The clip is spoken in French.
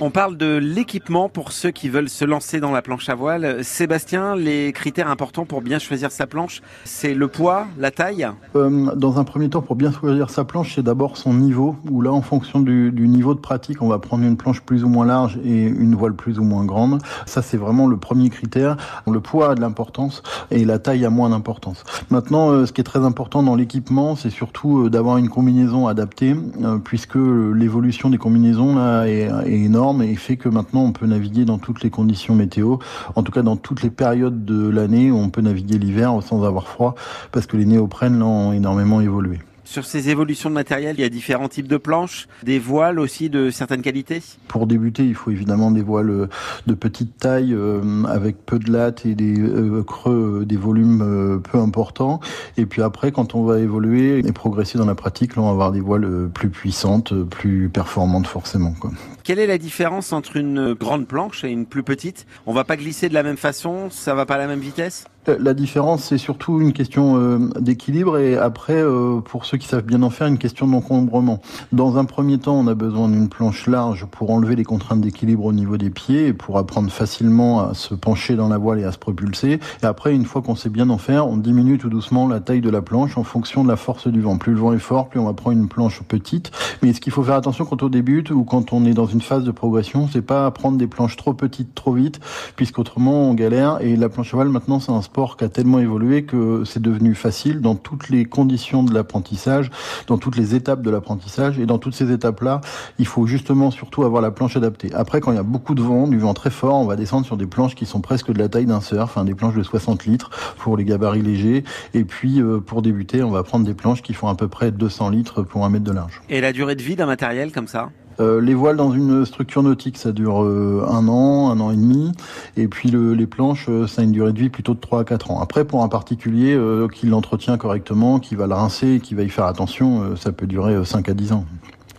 On parle de l'équipement pour ceux qui veulent se lancer dans la planche à voile. Sébastien, les critères importants pour bien choisir sa planche, c'est le poids, la taille euh, Dans un premier temps, pour bien choisir sa planche, c'est d'abord son niveau, où là, en fonction du, niveau de pratique, on va prendre une planche plus ou moins large et une voile plus ou moins grande. Ça, c'est vraiment le premier critère. Le poids a de l'importance et la taille a moins d'importance. Maintenant, euh, ce qui est très important dans l'équipement, c'est surtout euh, d'avoir une combinaison adaptée, puisque l'évolution des combinaisons là est énorme et fait que maintenant on peut naviguer dans toutes les conditions météo, en tout cas dans toutes les périodes de l'année où on peut naviguer l'hiver sans avoir froid parce que les néoprènes ont énormément évolué. Sur ces évolutions de matériel, il y a différents types de planches, des voiles aussi de certaines qualités Pour débuter, il faut évidemment des voiles de petite taille euh, avec peu de lattes et des euh, creux, euh, des volumes peu importants. Et puis après, quand on va évoluer et progresser dans la pratique, là, on va avoir des voiles plus puissantes, plus performantes forcément. Quoi. Quelle est la différence entre une grande planche et une plus petite? On va pas glisser de la même façon, ça va pas à la même vitesse? La différence, c'est surtout une question euh, d'équilibre et après, euh, pour ceux qui savent bien en faire, une question d'encombrement. Dans un premier temps, on a besoin d'une planche large pour enlever les contraintes d'équilibre au niveau des pieds et pour apprendre facilement à se pencher dans la voile et à se propulser. Et après, une fois qu'on sait bien en faire, on diminue tout doucement la taille de la planche en fonction de la force du vent. Plus le vent est fort, plus on va prendre une planche petite. Mais ce qu'il faut faire attention quand on débute ou quand on est dans une phase de progression, c'est pas prendre des planches trop petites trop vite, puisqu'autrement on galère. Et la planche à voile maintenant, c'est un sport qui a tellement évolué que c'est devenu facile dans toutes les conditions de l'apprentissage, dans toutes les étapes de l'apprentissage. Et dans toutes ces étapes-là, il faut justement surtout avoir la planche adaptée. Après, quand il y a beaucoup de vent, du vent très fort, on va descendre sur des planches qui sont presque de la taille d'un surf, hein, des planches de 60 litres pour les gabarits légers. Et puis, euh, pour débuter, on va prendre des planches qui font à peu près 200 litres pour un mètre de large. Et la durée de vie d'un matériel comme ça? Euh, les voiles dans une structure nautique, ça dure euh, un an, un an et demi. Et puis les planches, euh, ça a une durée de vie plutôt de 3 à 4 ans. Après, pour un particulier qui l'entretient correctement, qui va le rincer, qui va y faire attention, ça peut durer 5 à 10 ans.